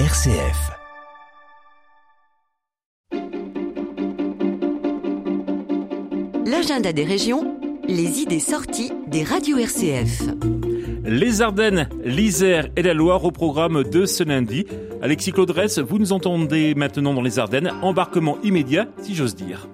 RCF. L'agenda des régions, les idées sorties des radios RCF. Les Ardennes, l'Isère et la Loire au programme de ce lundi. Alexis Claudresse, vous nous entendez maintenant dans les Ardennes. Embarquement immédiat, si j'ose dire.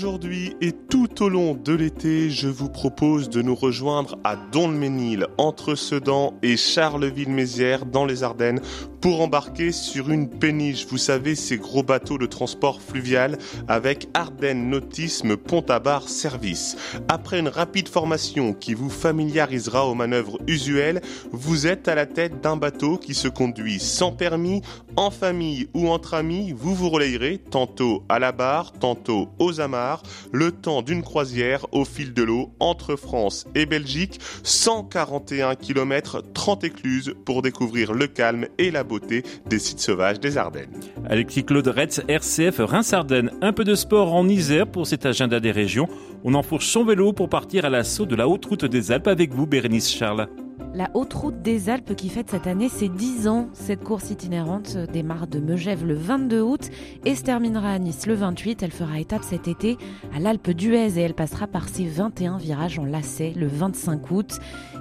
Aujourd'hui et tout au long de l'été, je vous propose de nous rejoindre à Don-le-Ménil, entre Sedan et Charleville-Mézières, dans les Ardennes, pour embarquer sur une péniche. Vous savez, ces gros bateaux de transport fluvial avec Ardennes Nautisme Pont à Bar Service. Après une rapide formation qui vous familiarisera aux manœuvres usuelles, vous êtes à la tête d'un bateau qui se conduit sans permis, en famille ou entre amis. Vous vous relayerez tantôt à la barre, tantôt aux amarres le temps d'une croisière au fil de l'eau entre France et Belgique, 141 km 30 écluses pour découvrir le calme et la beauté des sites sauvages des Ardennes. Alexis Claude Retz, RCF Reims-Ardennes. Un peu de sport en Isère pour cet agenda des régions. On enfourche son vélo pour partir à l'assaut de la haute route des Alpes avec vous, Bérénice Charles. La Haute Route des Alpes qui fête cette année ses 10 ans. Cette course itinérante démarre de Megève le 22 août et se terminera à Nice le 28. Elle fera étape cet été à l'Alpe d'Huez et elle passera par ses 21 virages en lacet le 25 août.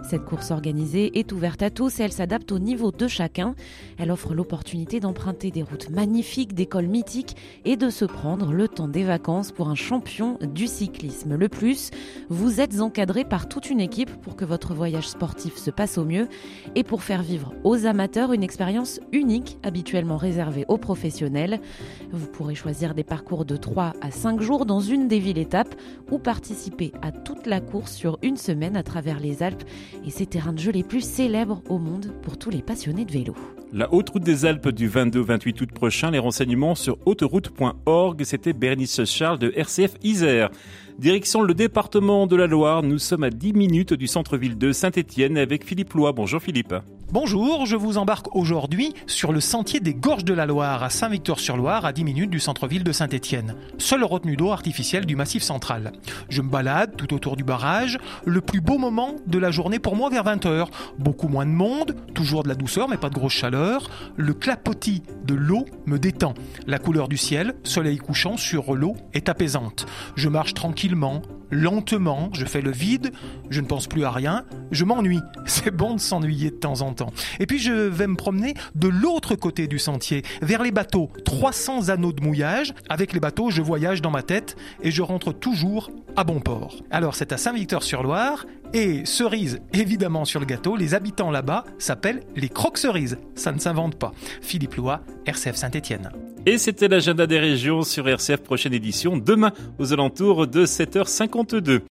Cette course organisée est ouverte à tous et elle s'adapte au niveau de chacun. Elle offre l'opportunité d'emprunter des routes magnifiques, des cols mythiques et de se prendre le temps des vacances pour un champion du cyclisme. Le plus, vous êtes encadré par toute une équipe pour que votre voyage sportif se passe au mieux et pour faire vivre aux amateurs une expérience unique habituellement réservée aux professionnels. Vous pourrez choisir des parcours de 3 à 5 jours dans une des villes étapes ou participer à toute la course sur une semaine à travers les Alpes et ces terrains de jeu les plus célèbres au monde pour tous les passionnés de vélo. La Haute Route des Alpes du 22 28 août prochain, les renseignements sur autoroute.org. C'était Bernice Charles de RCF Isère. Direction le département de la Loire, nous sommes à 10 minutes du centre-ville de Saint-Étienne avec Philippe Lois. Bonjour Philippe. Bonjour, je vous embarque aujourd'hui sur le sentier des Gorges de la Loire à Saint-Victor-sur-Loire à 10 minutes du centre-ville de Saint-Étienne. Seule retenue d'eau artificielle du massif central. Je me balade tout autour du barrage, le plus beau moment de la journée pour moi vers 20h. Beaucoup moins de monde, toujours de la douceur mais pas de grosse chaleur. Le clapotis de l'eau me détend. La couleur du ciel, soleil couchant sur l'eau est apaisante. Je marche lentement, je fais le vide, je ne pense plus à rien, je m'ennuie. C'est bon de s'ennuyer de temps en temps. Et puis je vais me promener de l'autre côté du sentier, vers les bateaux. 300 anneaux de mouillage. Avec les bateaux, je voyage dans ma tête et je rentre toujours à bon port. Alors c'est à Saint-Victor-sur-Loire et cerise évidemment sur le gâteau, les habitants là-bas s'appellent les croque-cerises. Ça ne s'invente pas. Philippe Lois, RCF Saint-Étienne. Et c'était l'agenda des régions sur RCF prochaine édition demain aux alentours de 7h52.